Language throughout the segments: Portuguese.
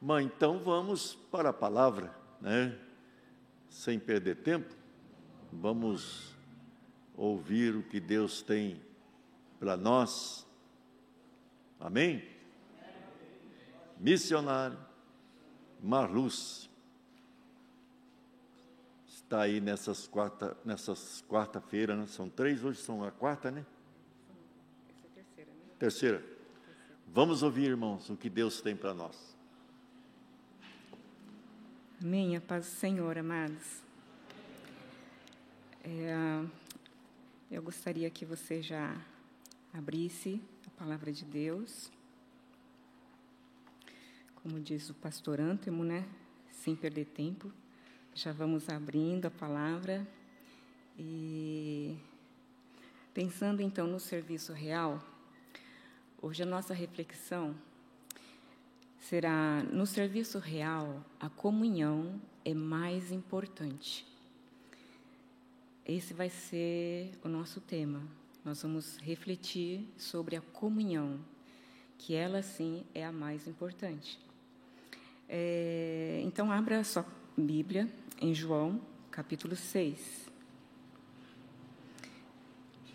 Mas então vamos para a palavra, né? Sem perder tempo, vamos ouvir o que Deus tem para nós. Amém? Missionário Marluz está aí nessas quarta, nessas quarta-feira, né? são três hoje, são a quarta, né? Essa é a terceira, né? Terceira. Vamos ouvir, irmãos, o que Deus tem para nós. Amém, a paz do Senhor, amados. É, eu gostaria que você já abrisse a palavra de Deus. Como diz o pastor Antemo, né? Sem perder tempo, já vamos abrindo a palavra e pensando então no serviço real. Hoje a nossa reflexão será no serviço real, a comunhão é mais importante. Esse vai ser o nosso tema. Nós vamos refletir sobre a comunhão, que ela sim é a mais importante. É, então, abra sua Bíblia em João, capítulo 6.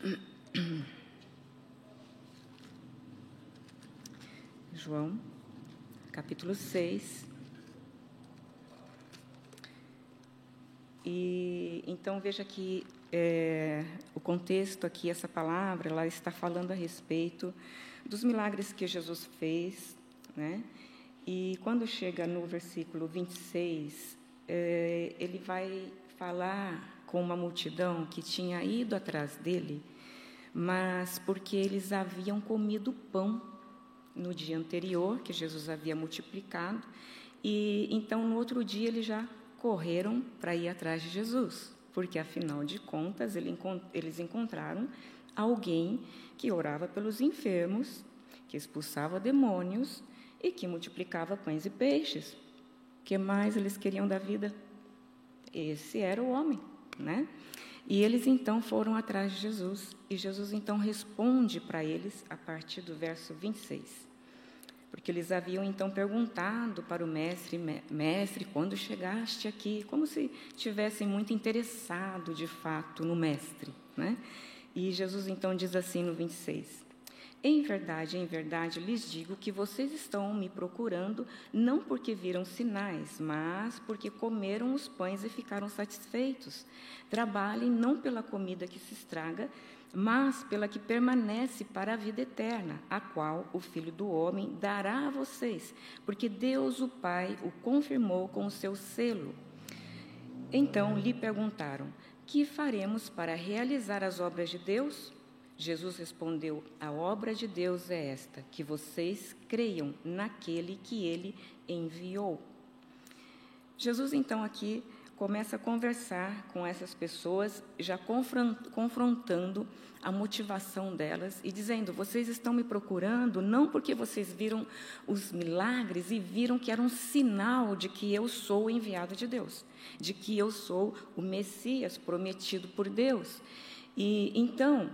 João, capítulo 6. E então veja que é, o contexto aqui, essa palavra, ela está falando a respeito dos milagres que Jesus fez, né? E quando chega no versículo 26, é, ele vai falar com uma multidão que tinha ido atrás dele, mas porque eles haviam comido pão no dia anterior, que Jesus havia multiplicado, e então no outro dia eles já correram para ir atrás de Jesus, porque afinal de contas eles encontraram alguém que orava pelos enfermos, que expulsava demônios e que multiplicava pães e peixes. O que mais eles queriam da vida? Esse era o homem, né? E eles então foram atrás de Jesus, e Jesus então responde para eles a partir do verso 26 porque eles haviam então perguntado para o mestre, mestre, quando chegaste aqui, como se tivessem muito interessado de fato no mestre, né? E Jesus então diz assim no 26: Em verdade, em verdade lhes digo que vocês estão me procurando não porque viram sinais, mas porque comeram os pães e ficaram satisfeitos. Trabalhem não pela comida que se estraga, mas pela que permanece para a vida eterna, a qual o Filho do Homem dará a vocês, porque Deus o Pai o confirmou com o seu selo. Então lhe perguntaram: Que faremos para realizar as obras de Deus? Jesus respondeu: A obra de Deus é esta, que vocês creiam naquele que ele enviou. Jesus, então, aqui começa a conversar com essas pessoas, já confrontando a motivação delas e dizendo: vocês estão me procurando não porque vocês viram os milagres e viram que era um sinal de que eu sou o enviado de Deus, de que eu sou o Messias prometido por Deus. E então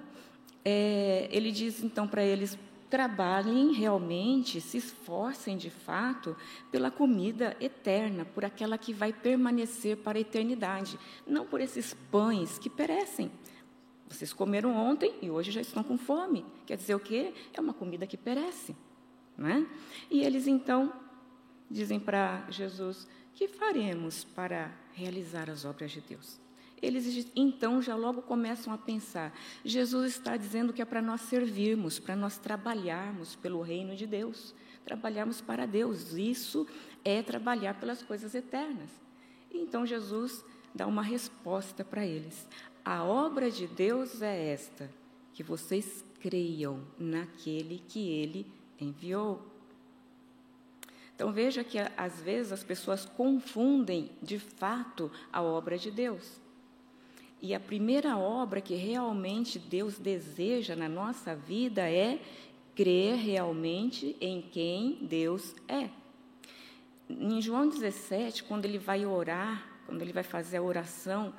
é, ele diz então para eles: trabalhem realmente, se esforcem de fato pela comida eterna, por aquela que vai permanecer para a eternidade, não por esses pães que perecem. Vocês comeram ontem e hoje já estão com fome. Quer dizer o quê? É uma comida que perece. Né? E eles então dizem para Jesus: que faremos para realizar as obras de Deus? Eles então já logo começam a pensar: Jesus está dizendo que é para nós servirmos, para nós trabalharmos pelo reino de Deus, trabalharmos para Deus. Isso é trabalhar pelas coisas eternas. Então Jesus dá uma resposta para eles: A obra de Deus é esta, que vocês creiam naquele que ele enviou. Então veja que às vezes as pessoas confundem de fato a obra de Deus. E a primeira obra que realmente Deus deseja na nossa vida é crer realmente em quem Deus é. Em João 17, quando ele vai orar, quando ele vai fazer a oração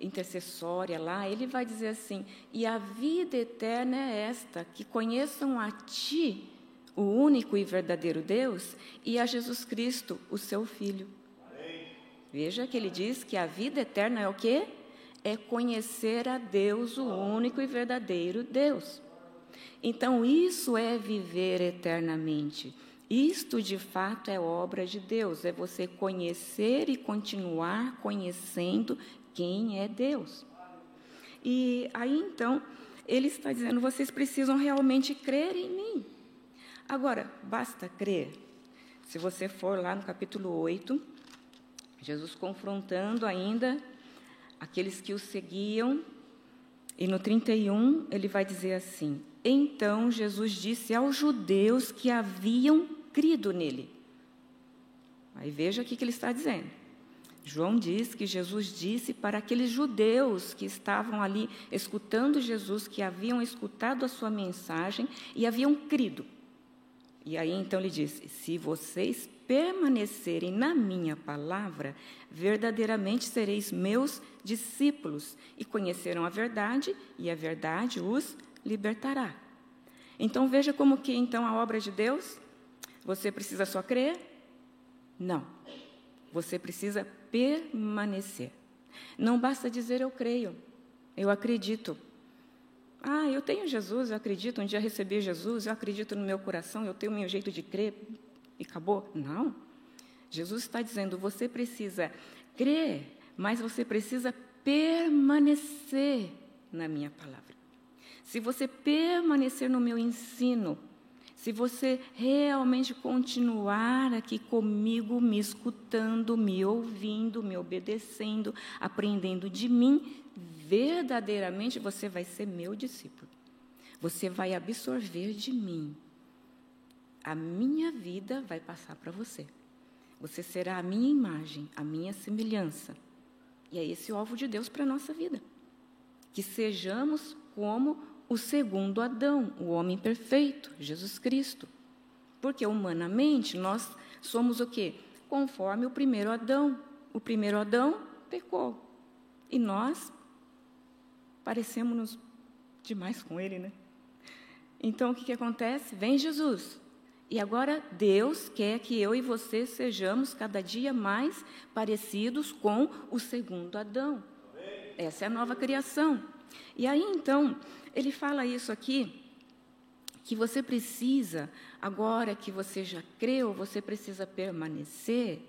intercessória lá, ele vai dizer assim: E a vida eterna é esta, que conheçam a Ti, o único e verdadeiro Deus, e a Jesus Cristo, o seu Filho. Veja que ele diz que a vida eterna é o quê? É conhecer a Deus, o único e verdadeiro Deus. Então, isso é viver eternamente. Isto, de fato, é obra de Deus, é você conhecer e continuar conhecendo quem é Deus. E aí, então, ele está dizendo: vocês precisam realmente crer em mim. Agora, basta crer. Se você for lá no capítulo 8, Jesus confrontando ainda aqueles que o seguiam, e no 31 ele vai dizer assim: Então Jesus disse aos judeus que haviam crido nele. Aí veja o que ele está dizendo. João diz que Jesus disse para aqueles judeus que estavam ali escutando Jesus, que haviam escutado a sua mensagem e haviam crido. E aí então ele disse: Se vocês permanecerem na minha palavra, verdadeiramente sereis meus discípulos e conhecerão a verdade, e a verdade os libertará. Então veja como que então a obra de Deus, você precisa só crer? Não. Você precisa permanecer. Não basta dizer eu creio, eu acredito. Ah, eu tenho Jesus, eu acredito, um dia recebi Jesus, eu acredito no meu coração, eu tenho o meu jeito de crer e acabou. Não. Jesus está dizendo, você precisa crer, mas você precisa permanecer na minha palavra. Se você permanecer no meu ensino, se você realmente continuar aqui comigo, me escutando, me ouvindo, me obedecendo, aprendendo de mim, verdadeiramente você vai ser meu discípulo. Você vai absorver de mim. A minha vida vai passar para você. Você será a minha imagem, a minha semelhança. E é esse o alvo de Deus para a nossa vida. Que sejamos como o segundo Adão, o homem perfeito, Jesus Cristo. Porque humanamente nós somos o quê? Conforme o primeiro Adão. O primeiro Adão pecou. E nós parecemos-nos demais com ele, né? Então o que, que acontece? Vem Jesus. E agora Deus quer que eu e você sejamos cada dia mais parecidos com o segundo Adão. Essa é a nova criação. E aí então, ele fala isso aqui, que você precisa, agora que você já creu, você precisa permanecer.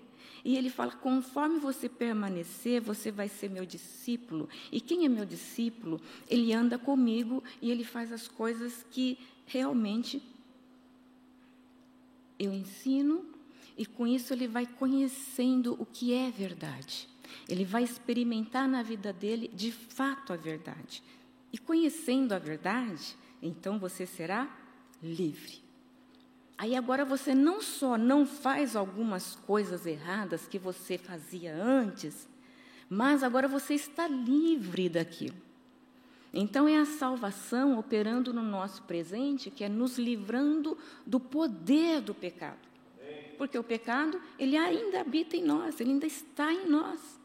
E ele fala: conforme você permanecer, você vai ser meu discípulo. E quem é meu discípulo? Ele anda comigo e ele faz as coisas que realmente eu ensino, e com isso ele vai conhecendo o que é verdade. Ele vai experimentar na vida dele de fato a verdade. E conhecendo a verdade, então você será livre. Aí agora você não só não faz algumas coisas erradas que você fazia antes, mas agora você está livre daquilo. Então é a salvação operando no nosso presente, que é nos livrando do poder do pecado. Porque o pecado, ele ainda habita em nós, ele ainda está em nós.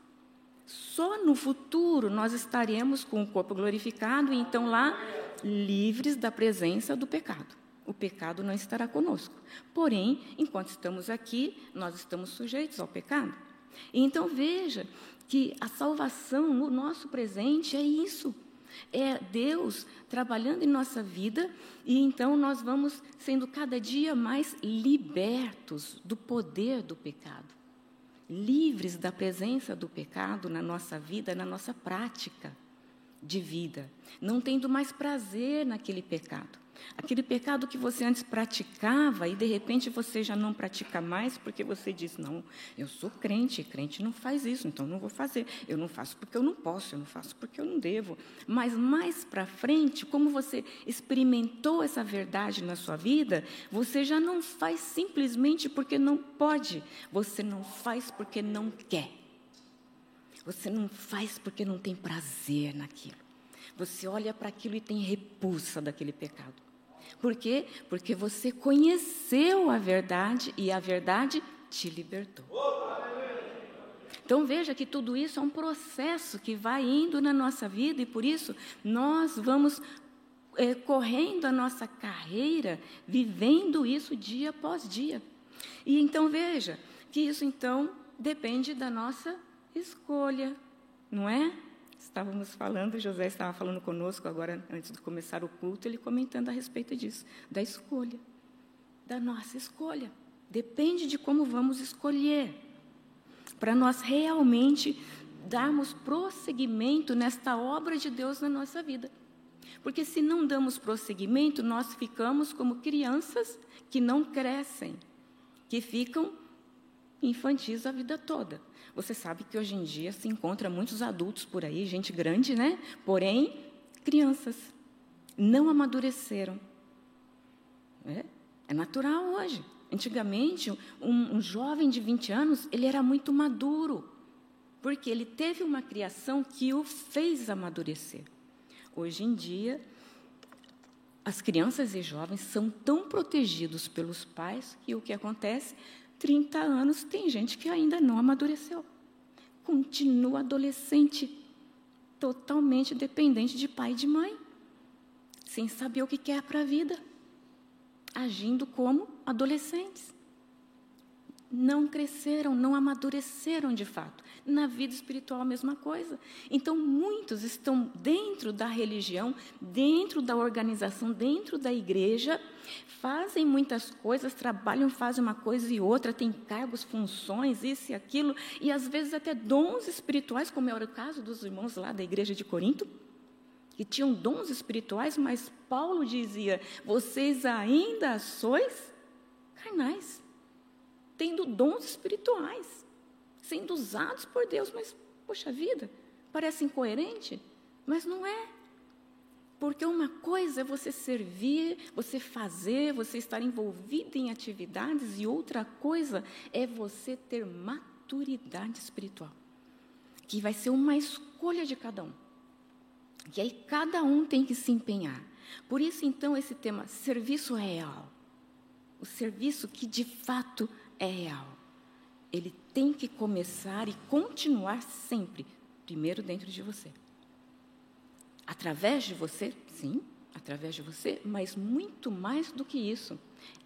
Só no futuro nós estaremos com o corpo glorificado e então lá livres da presença do pecado. O pecado não estará conosco. Porém, enquanto estamos aqui, nós estamos sujeitos ao pecado. Então veja que a salvação no nosso presente é isso. É Deus trabalhando em nossa vida e então nós vamos sendo cada dia mais libertos do poder do pecado livres da presença do pecado na nossa vida, na nossa prática de vida, não tendo mais prazer naquele pecado. Aquele pecado que você antes praticava e de repente você já não pratica mais porque você diz: Não, eu sou crente, crente não faz isso, então não vou fazer. Eu não faço porque eu não posso, eu não faço porque eu não devo. Mas mais para frente, como você experimentou essa verdade na sua vida, você já não faz simplesmente porque não pode, você não faz porque não quer. Você não faz porque não tem prazer naquilo. Você olha para aquilo e tem repulsa daquele pecado. Por quê? Porque você conheceu a verdade e a verdade te libertou. Então veja que tudo isso é um processo que vai indo na nossa vida e por isso nós vamos é, correndo a nossa carreira, vivendo isso dia após dia. E então veja que isso então depende da nossa escolha, não é? Estávamos falando, José estava falando conosco agora, antes de começar o culto, ele comentando a respeito disso, da escolha, da nossa escolha. Depende de como vamos escolher, para nós realmente darmos prosseguimento nesta obra de Deus na nossa vida. Porque se não damos prosseguimento, nós ficamos como crianças que não crescem, que ficam infantis a vida toda. Você sabe que hoje em dia se encontra muitos adultos por aí, gente grande, né? Porém, crianças não amadureceram. É, é natural hoje. Antigamente, um, um jovem de 20 anos, ele era muito maduro, porque ele teve uma criação que o fez amadurecer. Hoje em dia, as crianças e jovens são tão protegidos pelos pais que o que acontece? 30 anos, tem gente que ainda não amadureceu. Continua adolescente, totalmente dependente de pai e de mãe, sem saber o que quer para a vida, agindo como adolescentes. Não cresceram, não amadureceram de fato. Na vida espiritual, a mesma coisa. Então, muitos estão dentro da religião, dentro da organização, dentro da igreja, fazem muitas coisas, trabalham, fazem uma coisa e outra, têm cargos, funções, isso e aquilo, e às vezes até dons espirituais, como era o caso dos irmãos lá da igreja de Corinto, que tinham dons espirituais, mas Paulo dizia: vocês ainda sois carnais, tendo dons espirituais sendo usados por Deus, mas, poxa vida, parece incoerente, mas não é. Porque uma coisa é você servir, você fazer, você estar envolvido em atividades, e outra coisa é você ter maturidade espiritual, que vai ser uma escolha de cada um. E aí cada um tem que se empenhar. Por isso, então, esse tema, serviço real. O serviço que de fato é real ele tem que começar e continuar sempre, primeiro dentro de você. Através de você, sim, através de você, mas muito mais do que isso,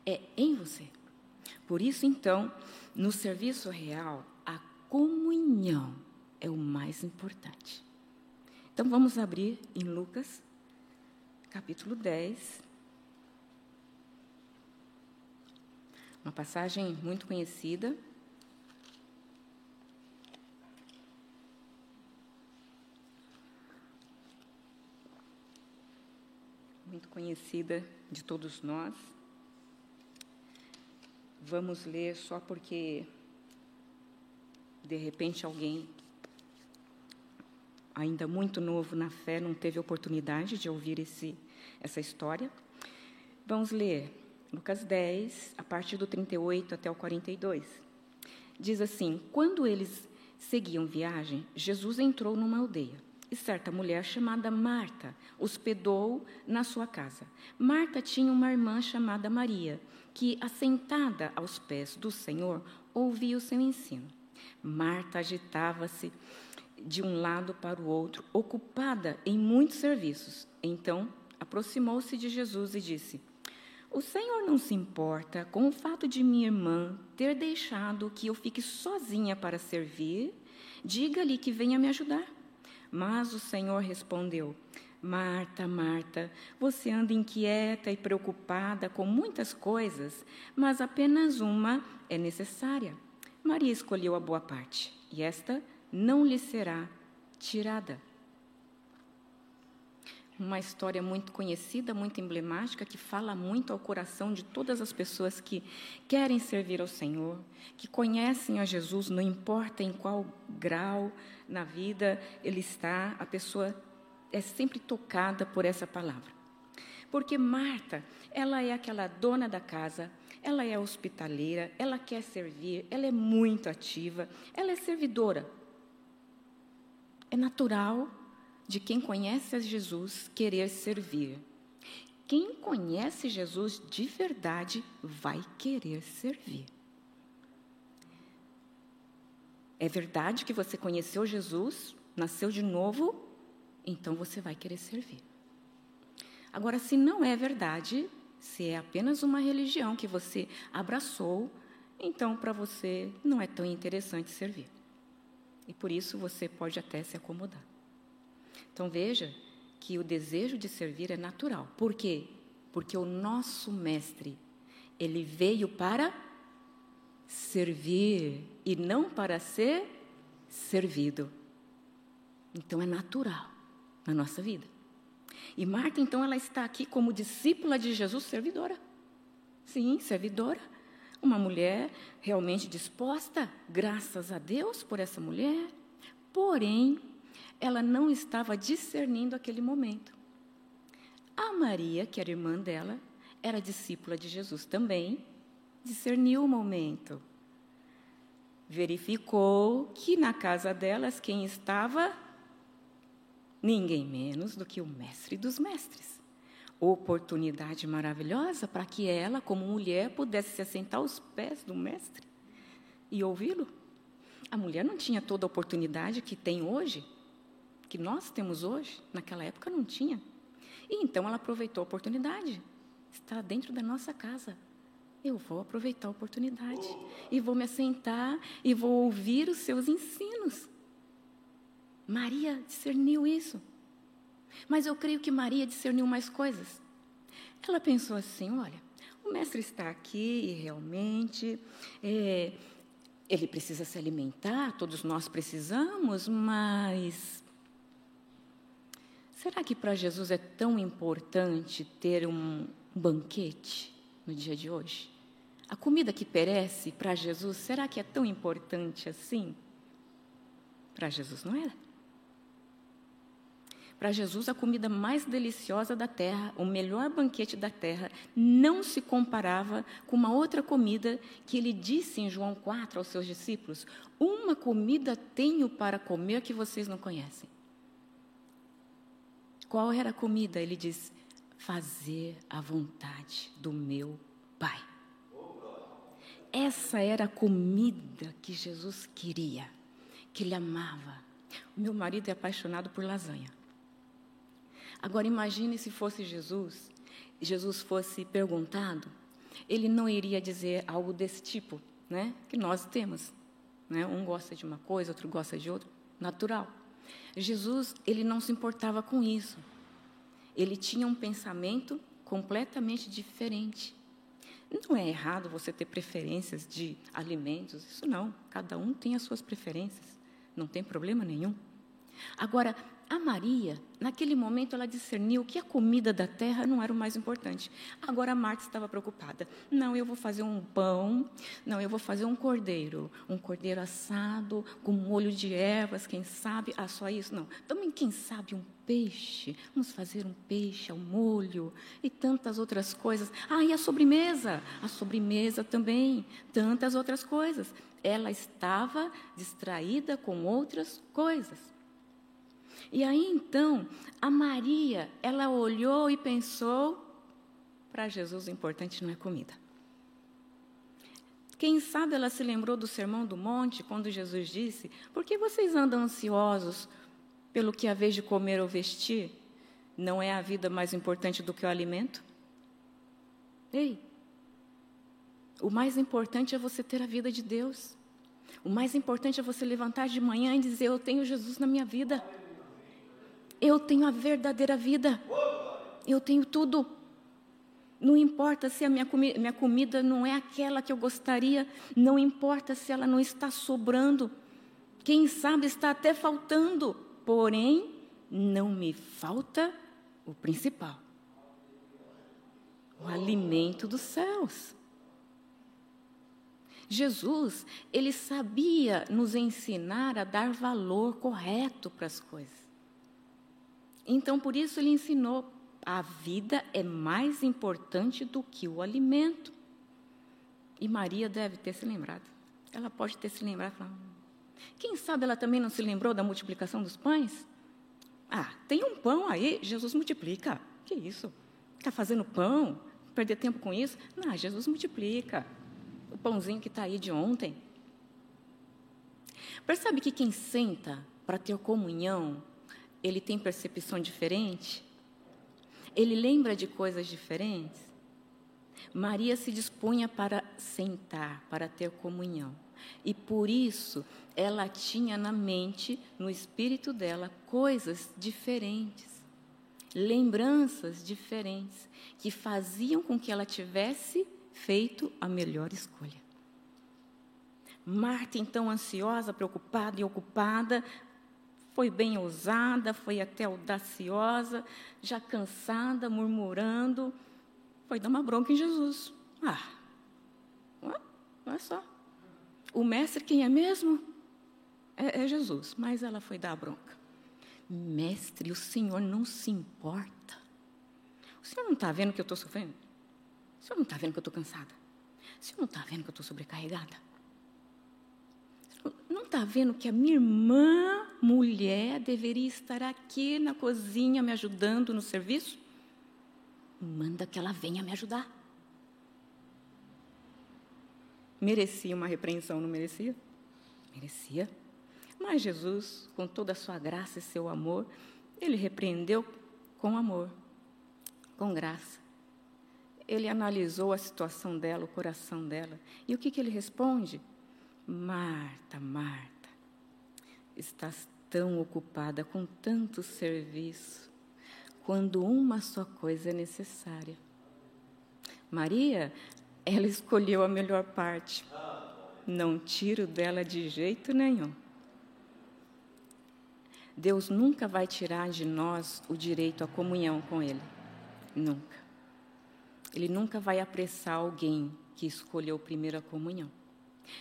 é em você. Por isso, então, no serviço real, a comunhão é o mais importante. Então, vamos abrir em Lucas, capítulo 10. Uma passagem muito conhecida, muito conhecida de todos nós. Vamos ler só porque, de repente, alguém ainda muito novo na fé não teve oportunidade de ouvir esse, essa história. Vamos ler Lucas 10, a partir do 38 até o 42. Diz assim: Quando eles seguiam viagem, Jesus entrou numa aldeia e certa mulher chamada Marta hospedou na sua casa. Marta tinha uma irmã chamada Maria, que, assentada aos pés do Senhor, ouvia o seu ensino. Marta agitava-se de um lado para o outro, ocupada em muitos serviços. Então, aproximou-se de Jesus e disse: O Senhor não se importa com o fato de minha irmã ter deixado que eu fique sozinha para servir? Diga-lhe que venha me ajudar. Mas o Senhor respondeu: Marta, Marta, você anda inquieta e preocupada com muitas coisas, mas apenas uma é necessária. Maria escolheu a boa parte, e esta não lhe será tirada. Uma história muito conhecida, muito emblemática, que fala muito ao coração de todas as pessoas que querem servir ao Senhor, que conhecem a Jesus, não importa em qual grau, na vida ele está, a pessoa é sempre tocada por essa palavra. Porque Marta, ela é aquela dona da casa, ela é hospitaleira, ela quer servir, ela é muito ativa, ela é servidora. É natural de quem conhece a Jesus querer servir. Quem conhece Jesus de verdade vai querer servir. É verdade que você conheceu Jesus, nasceu de novo, então você vai querer servir. Agora, se não é verdade, se é apenas uma religião que você abraçou, então para você não é tão interessante servir. E por isso você pode até se acomodar. Então veja que o desejo de servir é natural. Por quê? Porque o nosso mestre, ele veio para servir e não para ser servido. Então é natural na nossa vida. E Marta, então, ela está aqui como discípula de Jesus, servidora. Sim, servidora. Uma mulher realmente disposta, graças a Deus por essa mulher. Porém, ela não estava discernindo aquele momento. A Maria, que era irmã dela, era discípula de Jesus também, discerniu o momento. Verificou que na casa delas quem estava ninguém menos do que o mestre dos mestres. Oportunidade maravilhosa para que ela, como mulher, pudesse se assentar aos pés do mestre e ouvi-lo. A mulher não tinha toda a oportunidade que tem hoje, que nós temos hoje, naquela época não tinha. E então ela aproveitou a oportunidade. Está dentro da nossa casa. Eu vou aproveitar a oportunidade e vou me assentar e vou ouvir os seus ensinos. Maria discerniu isso. Mas eu creio que Maria discerniu mais coisas. Ela pensou assim: olha, o mestre está aqui e realmente é, ele precisa se alimentar, todos nós precisamos, mas será que para Jesus é tão importante ter um banquete no dia de hoje? A comida que perece para Jesus, será que é tão importante assim? Para Jesus não era. Para Jesus, a comida mais deliciosa da terra, o melhor banquete da terra, não se comparava com uma outra comida que ele disse em João 4 aos seus discípulos: Uma comida tenho para comer que vocês não conhecem. Qual era a comida? Ele diz: Fazer a vontade do meu Pai. Essa era a comida que Jesus queria, que ele amava. Meu marido é apaixonado por lasanha. Agora imagine se fosse Jesus, Jesus fosse perguntado, ele não iria dizer algo desse tipo, né? Que nós temos, né? Um gosta de uma coisa, outro gosta de outra, natural. Jesus, ele não se importava com isso. Ele tinha um pensamento completamente diferente. Não é errado você ter preferências de alimentos, isso não. Cada um tem as suas preferências, não tem problema nenhum. Agora, a Maria, naquele momento, ela discerniu que a comida da terra não era o mais importante. Agora a Marta estava preocupada. Não, eu vou fazer um pão, não, eu vou fazer um cordeiro. Um cordeiro assado, com molho de ervas, quem sabe? Ah, só isso? Não. Também, quem sabe, um peixe. Vamos fazer um peixe ao molho e tantas outras coisas. Ah, e a sobremesa? A sobremesa também. Tantas outras coisas. Ela estava distraída com outras coisas. E aí então, a Maria, ela olhou e pensou: para Jesus o importante não é comida. Quem sabe ela se lembrou do Sermão do Monte, quando Jesus disse: Por que vocês andam ansiosos pelo que a vez de comer ou vestir? Não é a vida mais importante do que o alimento? Ei, o mais importante é você ter a vida de Deus. O mais importante é você levantar de manhã e dizer: Eu tenho Jesus na minha vida. Eu tenho a verdadeira vida. Eu tenho tudo. Não importa se a minha, comi minha comida não é aquela que eu gostaria, não importa se ela não está sobrando. Quem sabe está até faltando, porém, não me falta o principal: o alimento dos céus. Jesus, ele sabia nos ensinar a dar valor correto para as coisas. Então, por isso, ele ensinou: a vida é mais importante do que o alimento. E Maria deve ter se lembrado. Ela pode ter se lembrado. Falando, Quem sabe ela também não se lembrou da multiplicação dos pães? Ah, tem um pão aí, Jesus multiplica. Que isso? Está fazendo pão? Perder tempo com isso? Não, Jesus multiplica. O pãozinho que está aí de ontem. Percebe que quem senta para ter comunhão ele tem percepção diferente? Ele lembra de coisas diferentes? Maria se dispunha para sentar, para ter comunhão. E por isso ela tinha na mente, no espírito dela, coisas diferentes, lembranças diferentes, que faziam com que ela tivesse feito a melhor escolha. Marta, então ansiosa, preocupada e ocupada, foi bem ousada, foi até audaciosa, já cansada, murmurando, foi dar uma bronca em Jesus. Ah, olha só. O mestre quem é mesmo? É, é Jesus, mas ela foi dar a bronca. Mestre, o senhor não se importa. O senhor não está vendo que eu estou sofrendo? O senhor não está vendo que eu estou cansada? O senhor não está vendo que eu estou sobrecarregada? Não está vendo que a minha irmã, mulher, deveria estar aqui na cozinha me ajudando no serviço? Manda que ela venha me ajudar. Merecia uma repreensão, não merecia? Merecia. Mas Jesus, com toda a sua graça e seu amor, ele repreendeu com amor, com graça. Ele analisou a situação dela, o coração dela. E o que, que ele responde? Marta, Marta, estás tão ocupada com tanto serviço, quando uma só coisa é necessária. Maria, ela escolheu a melhor parte. Não tiro dela de jeito nenhum. Deus nunca vai tirar de nós o direito à comunhão com Ele. Nunca. Ele nunca vai apressar alguém que escolheu primeiro a comunhão.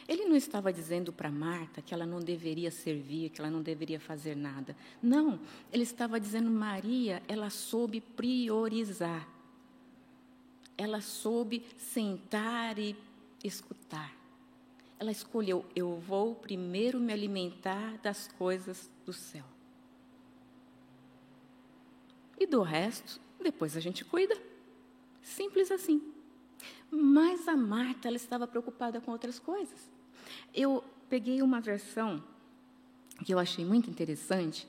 Ele não estava dizendo para Marta que ela não deveria servir, que ela não deveria fazer nada. Não, ele estava dizendo Maria, ela soube priorizar. Ela soube sentar e escutar. Ela escolheu, eu vou primeiro me alimentar das coisas do céu. E do resto, depois a gente cuida. Simples assim. Mas a Marta, ela estava preocupada com outras coisas. Eu peguei uma versão que eu achei muito interessante,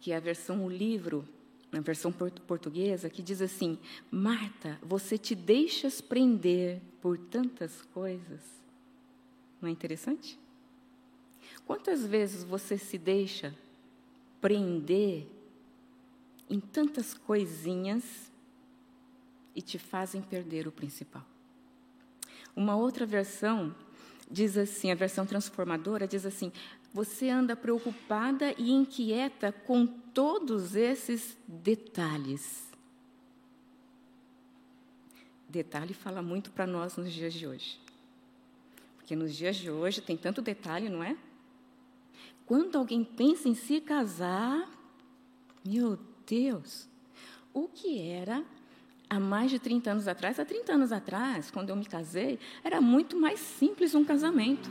que é a versão o livro, na versão portuguesa, que diz assim: Marta, você te deixas prender por tantas coisas. Não é interessante? Quantas vezes você se deixa prender em tantas coisinhas e te fazem perder o principal? Uma outra versão diz assim, a versão transformadora diz assim: você anda preocupada e inquieta com todos esses detalhes. Detalhe fala muito para nós nos dias de hoje. Porque nos dias de hoje tem tanto detalhe, não é? Quando alguém pensa em se casar, meu Deus, o que era há mais de 30 anos atrás, há 30 anos atrás, quando eu me casei, era muito mais simples um casamento.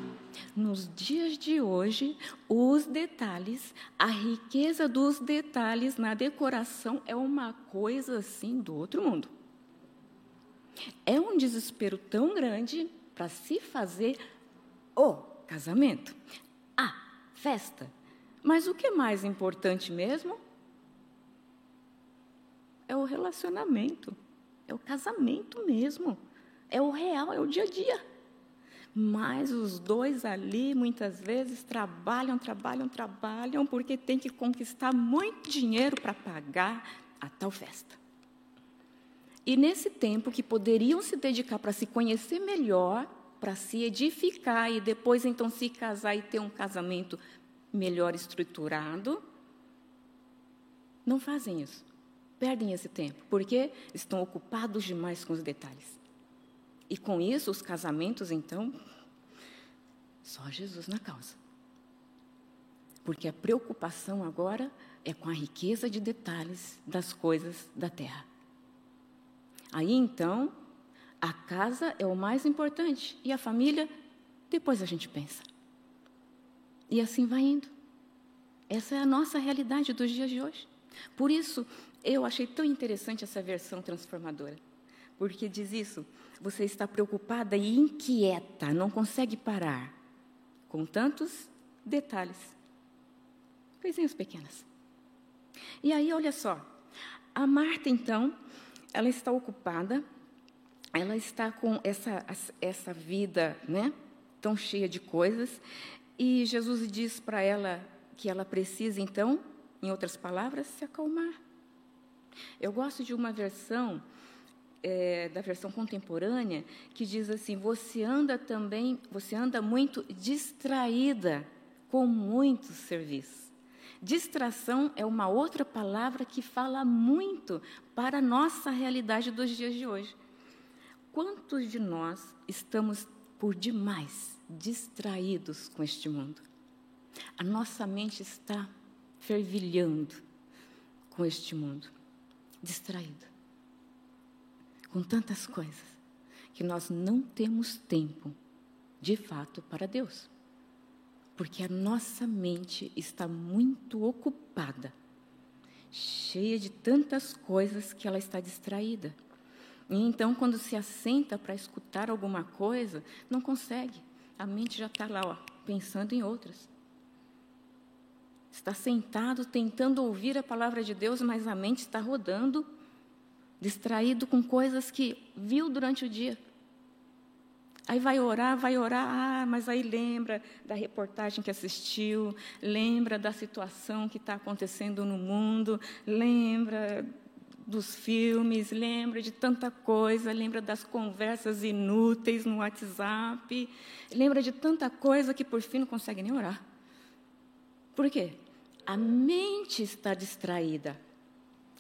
Nos dias de hoje, os detalhes, a riqueza dos detalhes na decoração é uma coisa assim do outro mundo. É um desespero tão grande para se fazer o casamento, a festa. Mas o que é mais importante mesmo? É o relacionamento. É o casamento mesmo. É o real, é o dia a dia. Mas os dois ali, muitas vezes, trabalham, trabalham, trabalham, porque tem que conquistar muito dinheiro para pagar a tal festa. E nesse tempo que poderiam se dedicar para se conhecer melhor, para se edificar e depois então se casar e ter um casamento melhor estruturado, não fazem isso perdem esse tempo, porque estão ocupados demais com os detalhes. E com isso, os casamentos, então, só Jesus na causa. Porque a preocupação agora é com a riqueza de detalhes das coisas da terra. Aí, então, a casa é o mais importante e a família, depois a gente pensa. E assim vai indo. Essa é a nossa realidade dos dias de hoje. Por isso, eu achei tão interessante essa versão transformadora, porque diz isso: você está preocupada e inquieta, não consegue parar, com tantos detalhes, coisinhas pequenas. E aí, olha só, A Marta, então, ela está ocupada, ela está com essa, essa vida né, tão cheia de coisas, e Jesus diz para ela que ela precisa, então, em outras palavras, se acalmar. Eu gosto de uma versão, é, da versão contemporânea, que diz assim: você anda também, você anda muito distraída com muitos serviços. Distração é uma outra palavra que fala muito para a nossa realidade dos dias de hoje. Quantos de nós estamos por demais distraídos com este mundo? A nossa mente está fervilhando com este mundo, distraída, com tantas coisas, que nós não temos tempo, de fato, para Deus porque a nossa mente está muito ocupada, cheia de tantas coisas que ela está distraída. E então, quando se assenta para escutar alguma coisa, não consegue. A mente já está lá, ó, pensando em outras. Está sentado tentando ouvir a palavra de Deus, mas a mente está rodando, distraído com coisas que viu durante o dia. Aí vai orar, vai orar, ah, mas aí lembra da reportagem que assistiu, lembra da situação que está acontecendo no mundo, lembra dos filmes, lembra de tanta coisa, lembra das conversas inúteis no WhatsApp, lembra de tanta coisa que por fim não consegue nem orar. Por quê? A mente está distraída,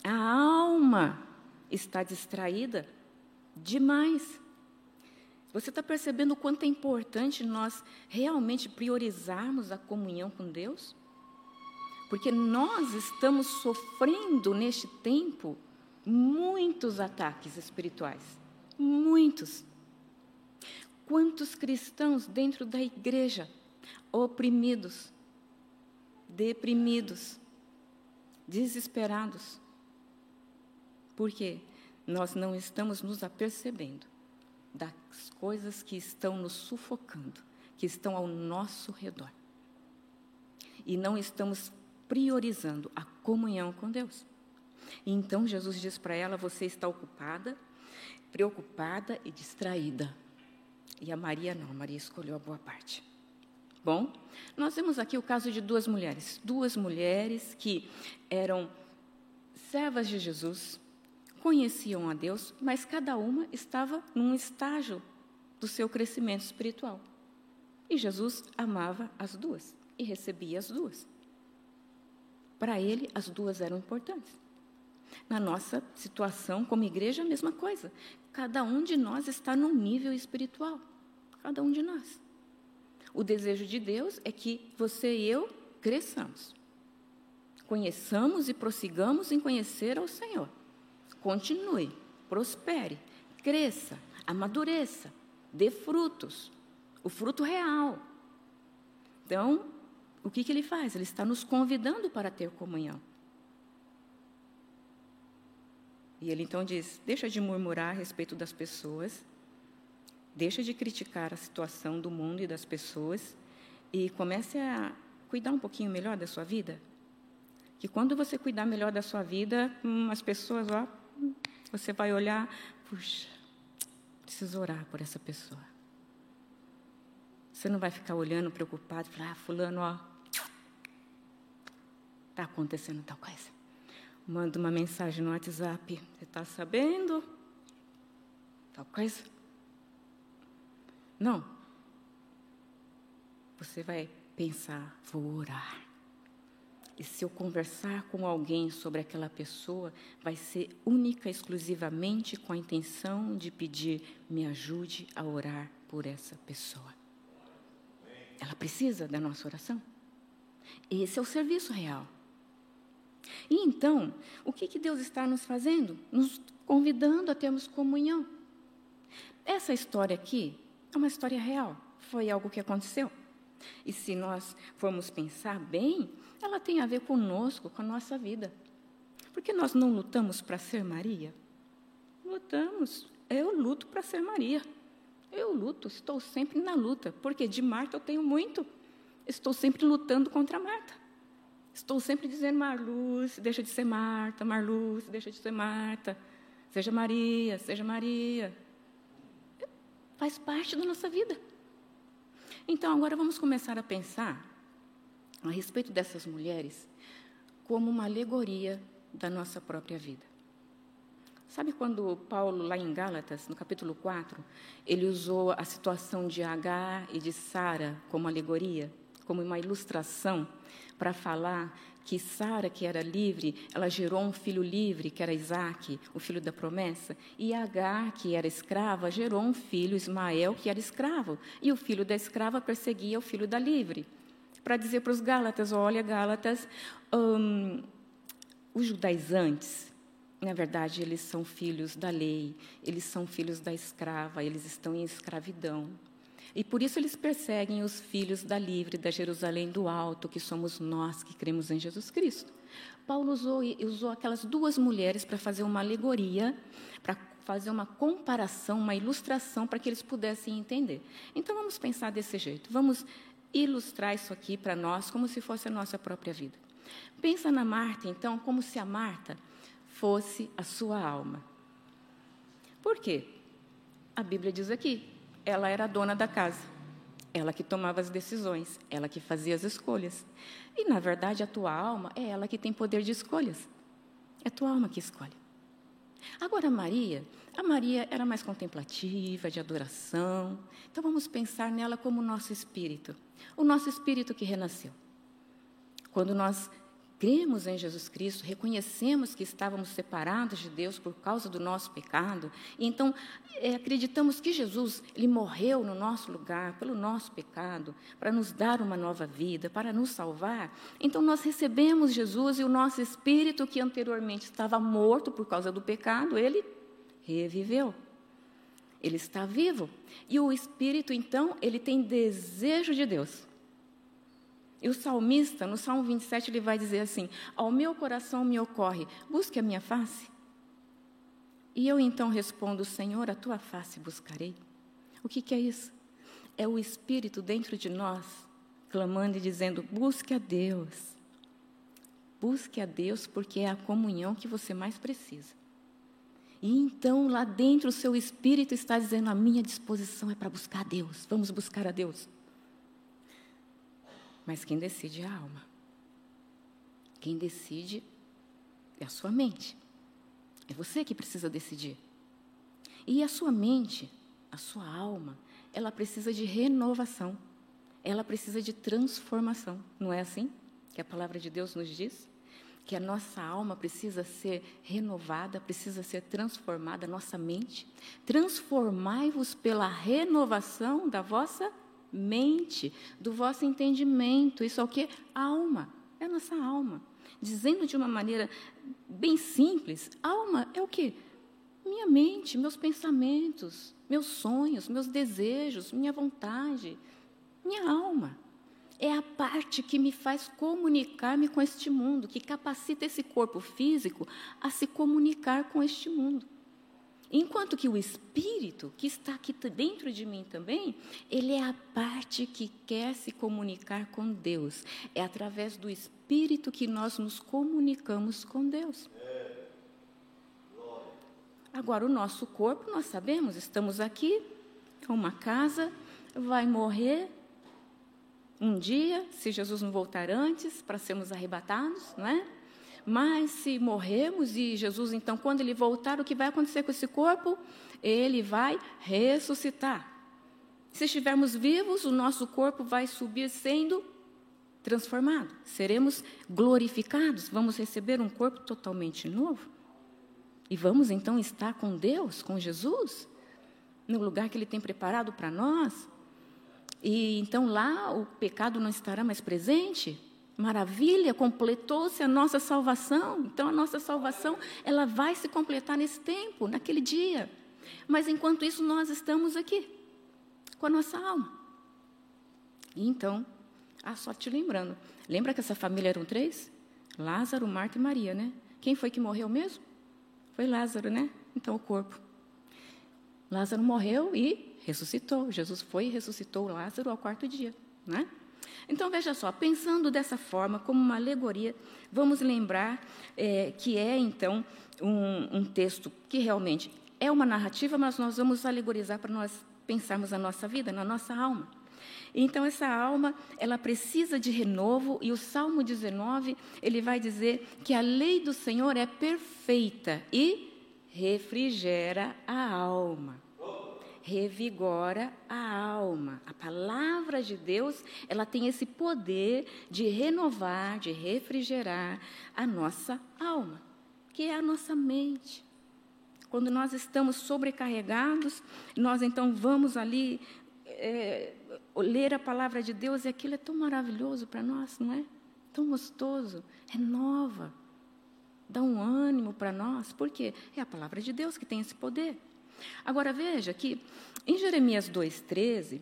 a alma está distraída demais. Você está percebendo o quanto é importante nós realmente priorizarmos a comunhão com Deus? Porque nós estamos sofrendo neste tempo muitos ataques espirituais. Muitos. Quantos cristãos dentro da igreja oprimidos, deprimidos, desesperados. Por quê? Nós não estamos nos apercebendo das coisas que estão nos sufocando, que estão ao nosso redor. E não estamos priorizando a comunhão com Deus. Então Jesus diz para ela: Você está ocupada, preocupada e distraída. E a Maria não, a Maria escolheu a boa parte. Bom, nós vemos aqui o caso de duas mulheres, duas mulheres que eram servas de Jesus, conheciam a Deus, mas cada uma estava num estágio do seu crescimento espiritual. E Jesus amava as duas e recebia as duas. Para ele, as duas eram importantes. Na nossa situação como igreja, a mesma coisa. Cada um de nós está num nível espiritual. Cada um de nós. O desejo de Deus é que você e eu cresçamos. Conheçamos e prossigamos em conhecer ao Senhor continue, prospere, cresça, amadureça, dê frutos, o fruto real. Então, o que, que ele faz? Ele está nos convidando para ter comunhão. E ele então diz: deixa de murmurar a respeito das pessoas, deixa de criticar a situação do mundo e das pessoas e comece a cuidar um pouquinho melhor da sua vida. Que quando você cuidar melhor da sua vida, hum, as pessoas, ó, você vai olhar, puxa, preciso orar por essa pessoa. Você não vai ficar olhando preocupado, falar, ah, fulano, ó, está acontecendo tal coisa. Manda uma mensagem no WhatsApp, você está sabendo? Tal coisa? Não. Você vai pensar, vou orar. E se eu conversar com alguém sobre aquela pessoa, vai ser única, exclusivamente com a intenção de pedir: me ajude a orar por essa pessoa. Ela precisa da nossa oração. Esse é o serviço real. E então, o que, que Deus está nos fazendo? Nos convidando a termos comunhão. Essa história aqui é uma história real, foi algo que aconteceu. E se nós formos pensar bem, ela tem a ver conosco, com a nossa vida. Porque nós não lutamos para ser Maria? Lutamos. Eu luto para ser Maria. Eu luto, estou sempre na luta. Porque de Marta eu tenho muito. Estou sempre lutando contra Marta. Estou sempre dizendo Marluce, deixa de ser Marta, Marluce, deixa de ser Marta. Seja Maria, seja Maria. Faz parte da nossa vida. Então, agora vamos começar a pensar a respeito dessas mulheres como uma alegoria da nossa própria vida. Sabe quando Paulo, lá em Gálatas, no capítulo 4, ele usou a situação de Agar e de Sara como alegoria, como uma ilustração, para falar que Sara, que era livre, ela gerou um filho livre, que era Isaac, o filho da promessa, e Agar, que era escrava, gerou um filho, Ismael, que era escravo, e o filho da escrava perseguia o filho da livre. Para dizer para os Gálatas: olha, Gálatas, hum, os judaizantes, na verdade, eles são filhos da lei, eles são filhos da escrava, eles estão em escravidão. E por isso eles perseguem os filhos da livre, da Jerusalém do alto, que somos nós que cremos em Jesus Cristo. Paulo usou, usou aquelas duas mulheres para fazer uma alegoria, para fazer uma comparação, uma ilustração, para que eles pudessem entender. Então vamos pensar desse jeito. Vamos ilustrar isso aqui para nós como se fosse a nossa própria vida. Pensa na Marta, então, como se a Marta fosse a sua alma. Por quê? A Bíblia diz aqui: ela era a dona da casa, ela que tomava as decisões, ela que fazia as escolhas. E, na verdade, a tua alma é ela que tem poder de escolhas. É a tua alma que escolhe. Agora, Maria, a Maria era mais contemplativa, de adoração. Então, vamos pensar nela como o nosso espírito, o nosso espírito que renasceu. Quando nós cremos em Jesus Cristo, reconhecemos que estávamos separados de Deus por causa do nosso pecado, e então é, acreditamos que Jesus ele morreu no nosso lugar pelo nosso pecado, para nos dar uma nova vida, para nos salvar. Então nós recebemos Jesus e o nosso espírito que anteriormente estava morto por causa do pecado, ele reviveu. Ele está vivo. E o espírito então, ele tem desejo de Deus. E o salmista, no Salmo 27, ele vai dizer assim: Ao meu coração me ocorre, busque a minha face. E eu então respondo: Senhor, a tua face buscarei. O que, que é isso? É o Espírito dentro de nós, clamando e dizendo: busque a Deus. Busque a Deus, porque é a comunhão que você mais precisa. E então, lá dentro, o seu espírito está dizendo: a minha disposição é para buscar a Deus. Vamos buscar a Deus. Mas quem decide é a alma. Quem decide é a sua mente. É você que precisa decidir. E a sua mente, a sua alma, ela precisa de renovação. Ela precisa de transformação. Não é assim que a palavra de Deus nos diz? Que a nossa alma precisa ser renovada, precisa ser transformada, a nossa mente. Transformai-vos pela renovação da vossa mente do vosso entendimento. Isso é o que? Alma. É a nossa alma. Dizendo de uma maneira bem simples, alma é o que? Minha mente, meus pensamentos, meus sonhos, meus desejos, minha vontade, minha alma. É a parte que me faz comunicar-me com este mundo, que capacita esse corpo físico a se comunicar com este mundo. Enquanto que o espírito, que está aqui dentro de mim também, ele é a parte que quer se comunicar com Deus. É através do espírito que nós nos comunicamos com Deus. Agora, o nosso corpo, nós sabemos, estamos aqui, é uma casa, vai morrer um dia, se Jesus não voltar antes, para sermos arrebatados, não é? Mas se morrermos e Jesus, então, quando ele voltar, o que vai acontecer com esse corpo? Ele vai ressuscitar. Se estivermos vivos, o nosso corpo vai subir sendo transformado. Seremos glorificados, vamos receber um corpo totalmente novo. E vamos então estar com Deus, com Jesus, no lugar que Ele tem preparado para nós. E então lá o pecado não estará mais presente, Maravilha, completou-se a nossa salvação. Então a nossa salvação, ela vai se completar nesse tempo, naquele dia. Mas enquanto isso nós estamos aqui com a nossa alma. E então, ah, só te lembrando, lembra que essa família eram três? Lázaro, Marta e Maria, né? Quem foi que morreu mesmo? Foi Lázaro, né? Então o corpo. Lázaro morreu e ressuscitou. Jesus foi e ressuscitou Lázaro ao quarto dia, né? Então, veja só, pensando dessa forma, como uma alegoria, vamos lembrar é, que é, então, um, um texto que realmente é uma narrativa, mas nós vamos alegorizar para nós pensarmos a nossa vida, na nossa alma. Então essa alma, ela precisa de renovo e o Salmo 19, ele vai dizer que a lei do Senhor é perfeita e refrigera a alma. Revigora a alma. A palavra de Deus, ela tem esse poder de renovar, de refrigerar a nossa alma, que é a nossa mente. Quando nós estamos sobrecarregados, nós então vamos ali é, ler a palavra de Deus e aquilo é tão maravilhoso para nós, não é? Tão gostoso, renova, dá um ânimo para nós, porque é a palavra de Deus que tem esse poder. Agora veja que em Jeremias 2,13,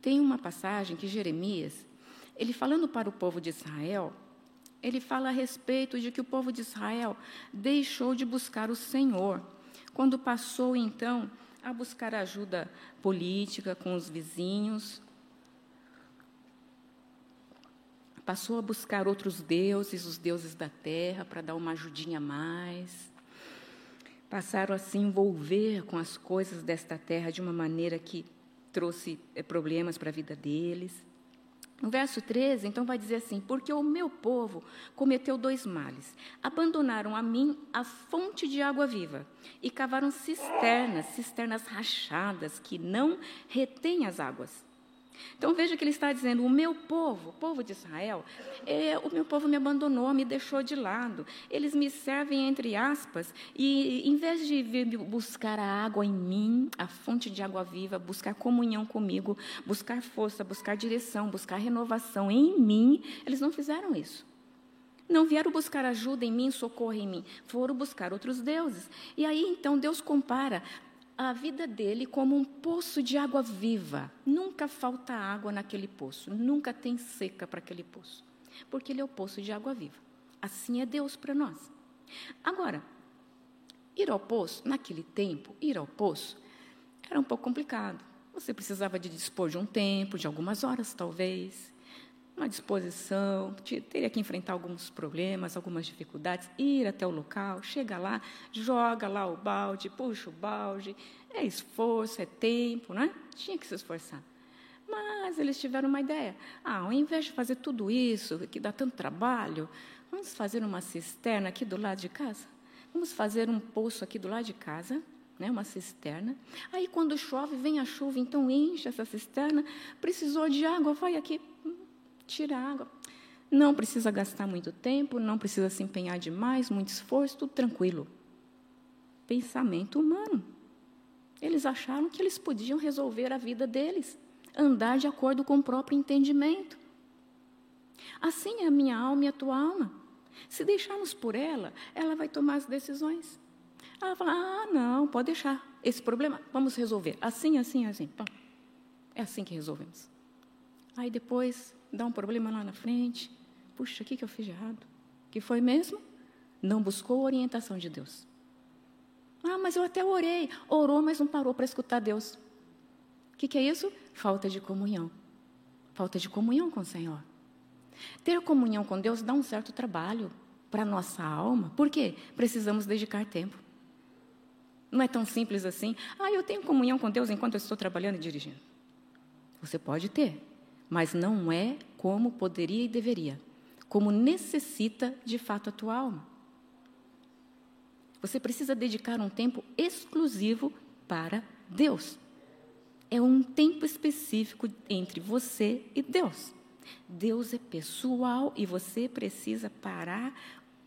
tem uma passagem que Jeremias, ele falando para o povo de Israel, ele fala a respeito de que o povo de Israel deixou de buscar o Senhor, quando passou então a buscar ajuda política com os vizinhos, passou a buscar outros deuses, os deuses da terra, para dar uma ajudinha a mais. Passaram a se envolver com as coisas desta terra de uma maneira que trouxe eh, problemas para a vida deles. No verso 13, então, vai dizer assim: Porque o meu povo cometeu dois males. Abandonaram a mim a fonte de água viva e cavaram cisternas, cisternas rachadas, que não retêm as águas. Então veja que ele está dizendo: o meu povo, o povo de Israel, é, o meu povo me abandonou, me deixou de lado. Eles me servem entre aspas e em vez de vir buscar a água em mim, a fonte de água viva, buscar comunhão comigo, buscar força, buscar direção, buscar renovação em mim, eles não fizeram isso. Não vieram buscar ajuda em mim, socorro em mim, foram buscar outros deuses. E aí então Deus compara a vida dele como um poço de água viva. Nunca falta água naquele poço, nunca tem seca para aquele poço, porque ele é o poço de água viva. Assim é Deus para nós. Agora, ir ao poço, naquele tempo, ir ao poço era um pouco complicado. Você precisava de dispor de um tempo, de algumas horas talvez uma disposição, teria que enfrentar alguns problemas, algumas dificuldades, ir até o local, chega lá, joga lá o balde, puxa o balde, é esforço, é tempo, né? Tinha que se esforçar. Mas eles tiveram uma ideia. Ah, ao invés de fazer tudo isso, que dá tanto trabalho, vamos fazer uma cisterna aqui do lado de casa? Vamos fazer um poço aqui do lado de casa, né, uma cisterna. Aí, quando chove, vem a chuva, então enche essa cisterna. Precisou de água, vai aqui, tira a água. Não precisa gastar muito tempo, não precisa se empenhar demais, muito esforço, tudo tranquilo. Pensamento humano. Eles acharam que eles podiam resolver a vida deles, andar de acordo com o próprio entendimento. Assim é a minha alma e a tua alma. Se deixarmos por ela, ela vai tomar as decisões. Ela fala: ah, não, pode deixar. Esse problema, vamos resolver. Assim, assim, assim. É assim que resolvemos. Aí depois dá um problema lá na frente. Puxa, o que, que eu fiz de errado? que foi mesmo? Não buscou a orientação de Deus. Ah, mas eu até orei. Orou, mas não parou para escutar Deus. O que, que é isso? Falta de comunhão. Falta de comunhão com o Senhor. Ter comunhão com Deus dá um certo trabalho para a nossa alma. Por quê? Precisamos dedicar tempo. Não é tão simples assim. Ah, eu tenho comunhão com Deus enquanto eu estou trabalhando e dirigindo. Você pode ter, mas não é como poderia e deveria, como necessita de fato a tua alma. Você precisa dedicar um tempo exclusivo para Deus. É um tempo específico entre você e Deus. Deus é pessoal e você precisa parar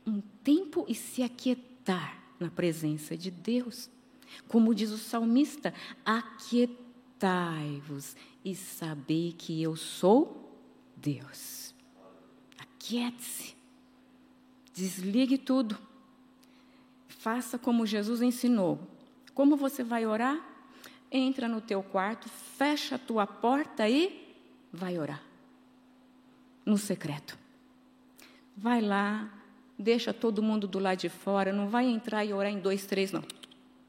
um tempo e se aquietar na presença de Deus. Como diz o salmista, aquietai-vos e saber que eu sou Deus. Aquiete-se. Desligue tudo. Faça como Jesus ensinou. Como você vai orar? Entra no teu quarto, fecha a tua porta e vai orar. No secreto. Vai lá, deixa todo mundo do lado de fora, não vai entrar e orar em dois, três, não.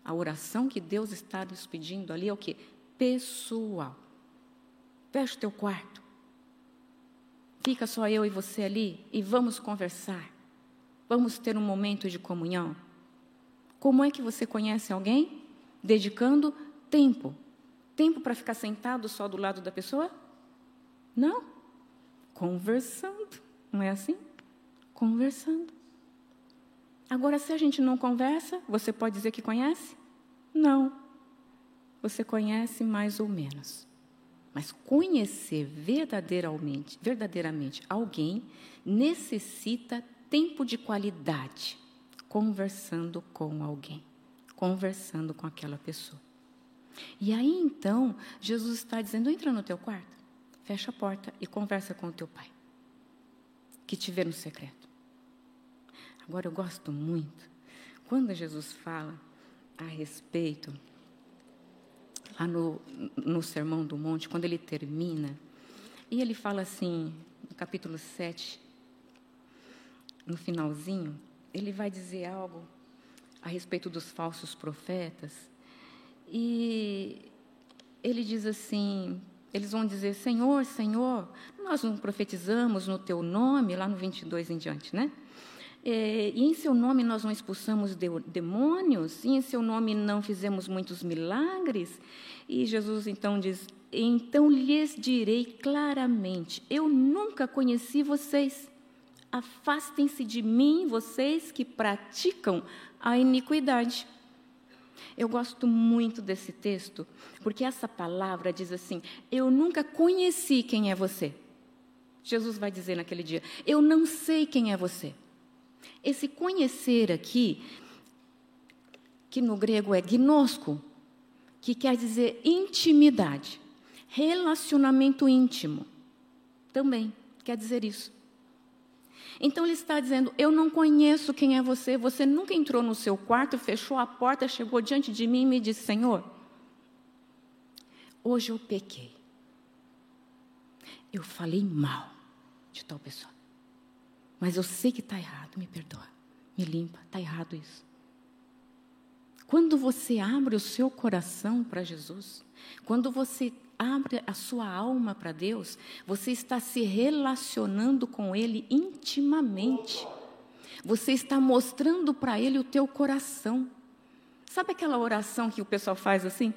A oração que Deus está nos pedindo ali é o quê? Pessoal. Fecha o teu quarto. Fica só eu e você ali e vamos conversar. Vamos ter um momento de comunhão. Como é que você conhece alguém? Dedicando tempo. Tempo para ficar sentado só do lado da pessoa? Não. Conversando. Não é assim? Conversando. Agora, se a gente não conversa, você pode dizer que conhece? Não. Você conhece mais ou menos. Mas conhecer verdadeiramente, verdadeiramente alguém necessita tempo de qualidade conversando com alguém, conversando com aquela pessoa. E aí então, Jesus está dizendo: entra no teu quarto, fecha a porta e conversa com o teu pai, que te vê no secreto. Agora eu gosto muito quando Jesus fala a respeito lá no, no Sermão do Monte, quando ele termina, e ele fala assim, no capítulo 7, no finalzinho, ele vai dizer algo a respeito dos falsos profetas, e ele diz assim: eles vão dizer, Senhor, Senhor, nós não profetizamos no teu nome, lá no 22 em diante, né? É, e em seu nome nós não expulsamos demônios, e em seu nome não fizemos muitos milagres. E Jesus então diz: Então lhes direi claramente: Eu nunca conheci vocês. Afastem-se de mim, vocês que praticam a iniquidade. Eu gosto muito desse texto, porque essa palavra diz assim: Eu nunca conheci quem é você. Jesus vai dizer naquele dia: Eu não sei quem é você. Esse conhecer aqui, que no grego é gnosco, que quer dizer intimidade, relacionamento íntimo, também quer dizer isso. Então ele está dizendo: Eu não conheço quem é você, você nunca entrou no seu quarto, fechou a porta, chegou diante de mim e me disse: Senhor, hoje eu pequei. Eu falei mal de tal pessoa. Mas eu sei que está errado, me perdoa, me limpa, está errado isso. Quando você abre o seu coração para Jesus, quando você abre a sua alma para Deus, você está se relacionando com Ele intimamente. Você está mostrando para Ele o teu coração. Sabe aquela oração que o pessoal faz assim?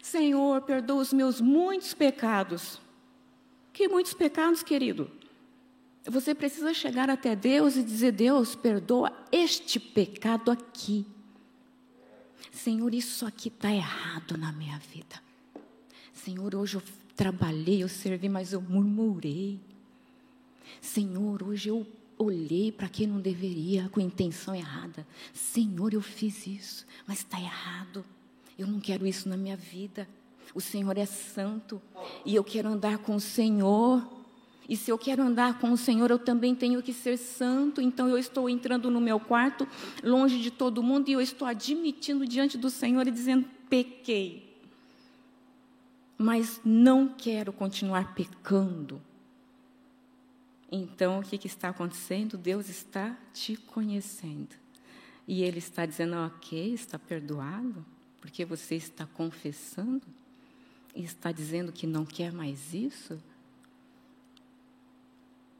Senhor, perdoa os meus muitos pecados. Que muitos pecados, querido? Você precisa chegar até Deus e dizer: Deus, perdoa este pecado aqui. Senhor, isso aqui está errado na minha vida. Senhor, hoje eu trabalhei, eu servi, mas eu murmurei. Senhor, hoje eu olhei para quem não deveria, com intenção errada. Senhor, eu fiz isso, mas está errado. Eu não quero isso na minha vida. O Senhor é santo e eu quero andar com o Senhor. E se eu quero andar com o Senhor, eu também tenho que ser santo. Então eu estou entrando no meu quarto, longe de todo mundo, e eu estou admitindo diante do Senhor e dizendo: pequei. Mas não quero continuar pecando. Então, o que, que está acontecendo? Deus está te conhecendo. E Ele está dizendo: ok, está perdoado, porque você está confessando e está dizendo que não quer mais isso.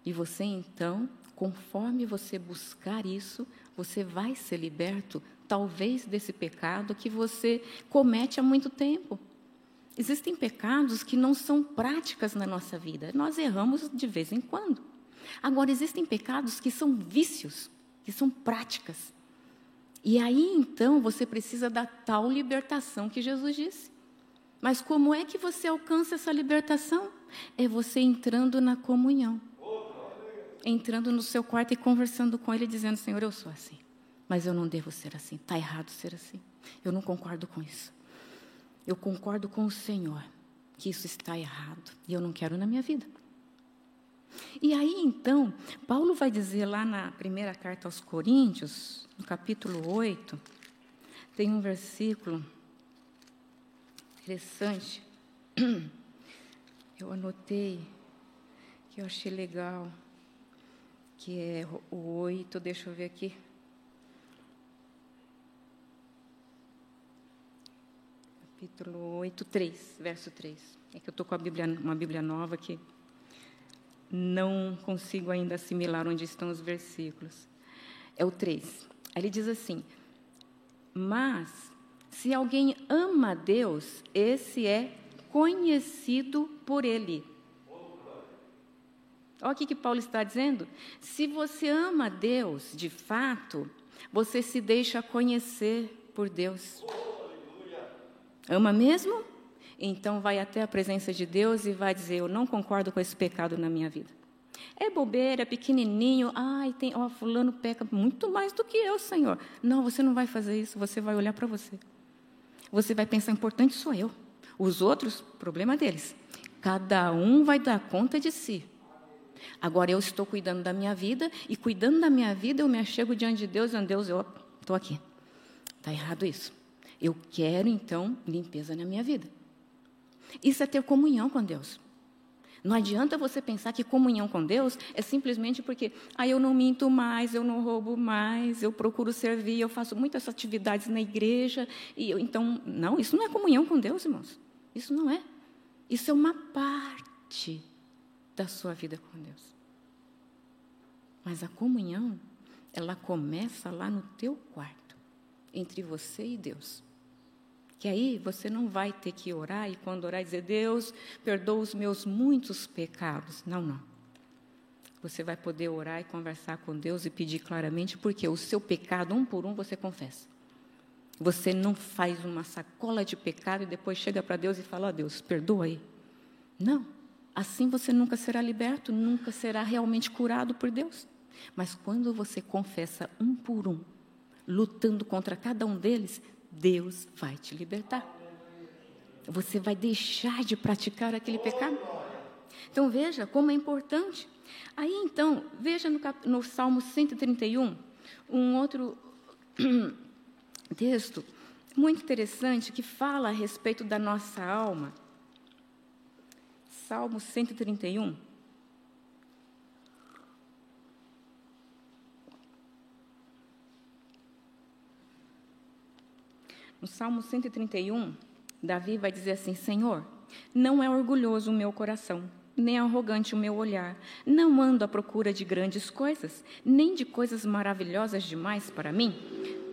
E você então, conforme você buscar isso, você vai ser liberto, talvez desse pecado que você comete há muito tempo. Existem pecados que não são práticas na nossa vida. Nós erramos de vez em quando. Agora, existem pecados que são vícios, que são práticas. E aí, então, você precisa da tal libertação que Jesus disse. Mas como é que você alcança essa libertação? É você entrando na comunhão entrando no seu quarto e conversando com ele, dizendo: Senhor, eu sou assim, mas eu não devo ser assim, está errado ser assim. Eu não concordo com isso. Eu concordo com o Senhor que isso está errado e eu não quero na minha vida. E aí então, Paulo vai dizer lá na primeira carta aos Coríntios, no capítulo 8, tem um versículo interessante. Eu anotei que eu achei legal que é o 8, deixa eu ver aqui. Capítulo 8, 3, verso 3. É que eu estou com Bíblia, uma Bíblia nova aqui. não consigo ainda assimilar onde estão os versículos. É o 3. Ele diz assim: Mas, se alguém ama a Deus, esse é conhecido por ele. Olha o que Paulo está dizendo. Se você ama Deus de fato, você se deixa conhecer por Deus. Ama mesmo? Então vai até a presença de Deus e vai dizer: Eu não concordo com esse pecado na minha vida. É bobeira, é pequenininho. Ai, tem, ó, fulano peca muito mais do que eu, Senhor. Não, você não vai fazer isso. Você vai olhar para você. Você vai pensar: importante sou eu. Os outros, problema deles. Cada um vai dar conta de si. Agora eu estou cuidando da minha vida e cuidando da minha vida eu me achego diante de Deus e Deus eu estou aqui. Está errado isso. Eu quero então limpeza na minha vida. Isso é ter comunhão com Deus. Não adianta você pensar que comunhão com Deus é simplesmente porque ah, eu não minto mais, eu não roubo mais, eu procuro servir, eu faço muitas atividades na igreja. e eu, Então, não, isso não é comunhão com Deus, irmãos. Isso não é. Isso é uma parte da sua vida com Deus. Mas a comunhão, ela começa lá no teu quarto, entre você e Deus. Que aí você não vai ter que orar e quando orar dizer, Deus, perdoa os meus muitos pecados. Não, não. Você vai poder orar e conversar com Deus e pedir claramente, porque o seu pecado, um por um, você confessa. Você não faz uma sacola de pecado e depois chega para Deus e fala, ó oh, Deus, perdoa aí. Não. Assim você nunca será liberto, nunca será realmente curado por Deus. Mas quando você confessa um por um, lutando contra cada um deles, Deus vai te libertar. Você vai deixar de praticar aquele pecado. Então veja como é importante. Aí então, veja no, cap... no Salmo 131, um outro texto muito interessante que fala a respeito da nossa alma. Salmo 131. No Salmo 131, Davi vai dizer assim: Senhor, não é orgulhoso o meu coração, nem arrogante o meu olhar. Não ando à procura de grandes coisas, nem de coisas maravilhosas demais para mim.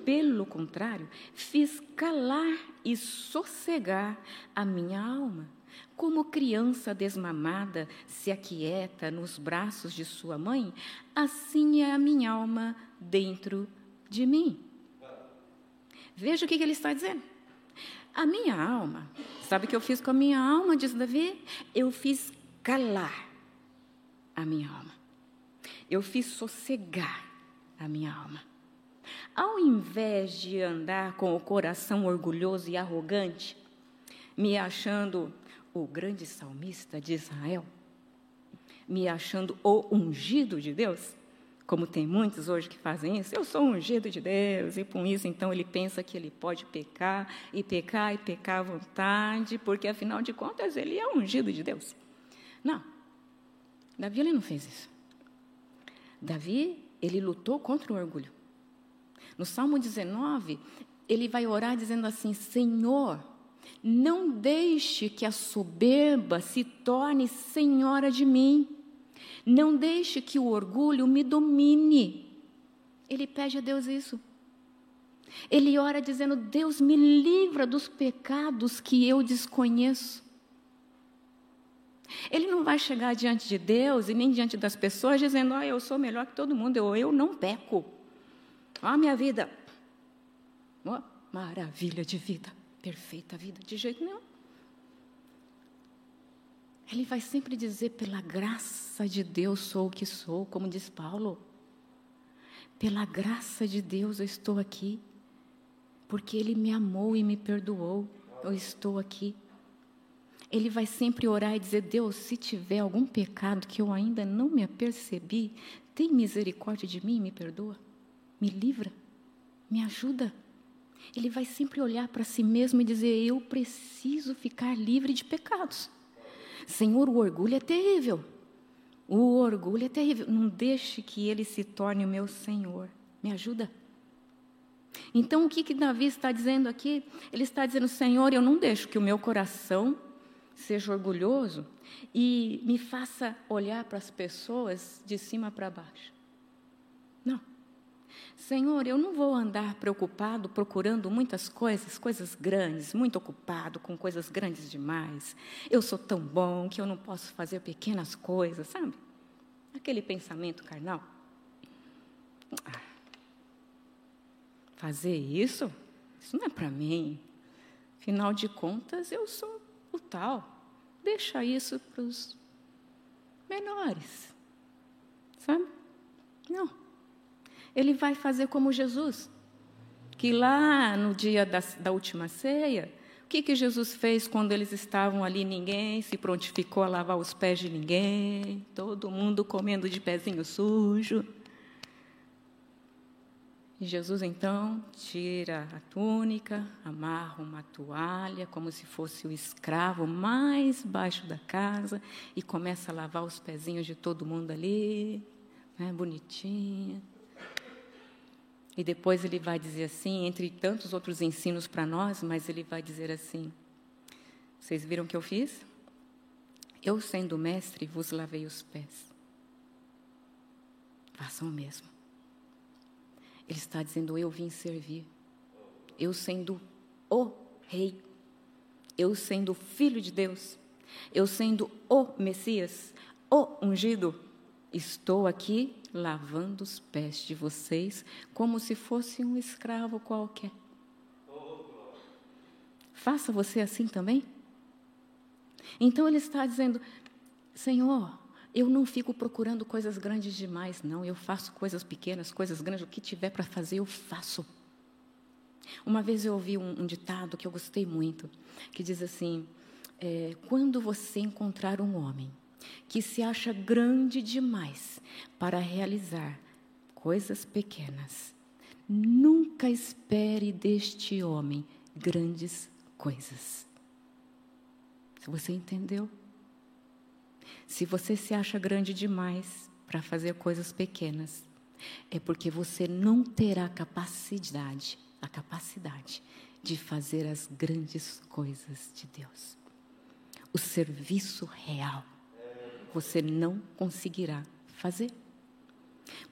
Pelo contrário, fiz calar e sossegar a minha alma. Como criança desmamada se aquieta nos braços de sua mãe, assim é a minha alma dentro de mim. Veja o que, ele está dizendo. A minha alma, sabe o que eu fiz com a minha alma, diz Davi? Eu fiz calar a minha alma. Eu fiz sossegar a minha alma. Ao invés de andar com o coração orgulhoso e arrogante, me achando o grande salmista de Israel, me achando o ungido de Deus, como tem muitos hoje que fazem isso, eu sou ungido de Deus, e com isso então ele pensa que ele pode pecar, e pecar, e pecar à vontade, porque afinal de contas ele é ungido de Deus. Não, Davi ele não fez isso. Davi, ele lutou contra o orgulho. No Salmo 19, ele vai orar dizendo assim: Senhor, não deixe que a soberba se torne senhora de mim. Não deixe que o orgulho me domine. Ele pede a Deus isso. Ele ora dizendo: Deus me livra dos pecados que eu desconheço. Ele não vai chegar diante de Deus e nem diante das pessoas dizendo: Ah, eu sou melhor que todo mundo, eu, eu não peco. Ah, minha vida. Oh, maravilha de vida, perfeita vida, de jeito nenhum. Ele vai sempre dizer: pela graça de Deus sou o que sou, como diz Paulo. Pela graça de Deus eu estou aqui, porque Ele me amou e me perdoou, eu estou aqui. Ele vai sempre orar e dizer: Deus, se tiver algum pecado que eu ainda não me apercebi, tem misericórdia de mim e me perdoa, me livra, me ajuda. Ele vai sempre olhar para si mesmo e dizer: Eu preciso ficar livre de pecados. Senhor, o orgulho é terrível. O orgulho é terrível. Não deixe que ele se torne o meu Senhor. Me ajuda. Então, o que, que Davi está dizendo aqui? Ele está dizendo: Senhor, eu não deixo que o meu coração seja orgulhoso e me faça olhar para as pessoas de cima para baixo. Não. Senhor, eu não vou andar preocupado procurando muitas coisas, coisas grandes, muito ocupado com coisas grandes demais. Eu sou tão bom que eu não posso fazer pequenas coisas, sabe? Aquele pensamento carnal. Ah, fazer isso? Isso não é para mim. Afinal de contas, eu sou o tal. Deixa isso para os menores. Sabe? Não. Ele vai fazer como Jesus, que lá no dia da, da última ceia, o que, que Jesus fez quando eles estavam ali? Ninguém se prontificou a lavar os pés de ninguém, todo mundo comendo de pezinho sujo. E Jesus então tira a túnica, amarra uma toalha, como se fosse o escravo mais baixo da casa, e começa a lavar os pezinhos de todo mundo ali, né, bonitinha. E depois ele vai dizer assim, entre tantos outros ensinos para nós, mas ele vai dizer assim: Vocês viram o que eu fiz? Eu, sendo mestre, vos lavei os pés. Façam o mesmo. Ele está dizendo: Eu vim servir. Eu sendo o Rei. Eu sendo filho de Deus. Eu sendo o Messias, o ungido. Estou aqui lavando os pés de vocês como se fosse um escravo qualquer. Faça você assim também? Então ele está dizendo: Senhor, eu não fico procurando coisas grandes demais, não. Eu faço coisas pequenas, coisas grandes, o que tiver para fazer, eu faço. Uma vez eu ouvi um, um, ditado que eu gostei muito, que diz assim: é, quando você encontrar um homem que se acha grande demais para realizar coisas pequenas, nunca espere deste homem grandes coisas. Você entendeu? Se você se acha grande demais para fazer coisas pequenas, é porque você não terá capacidade, a capacidade de fazer as grandes coisas de Deus. O serviço real você não conseguirá fazer.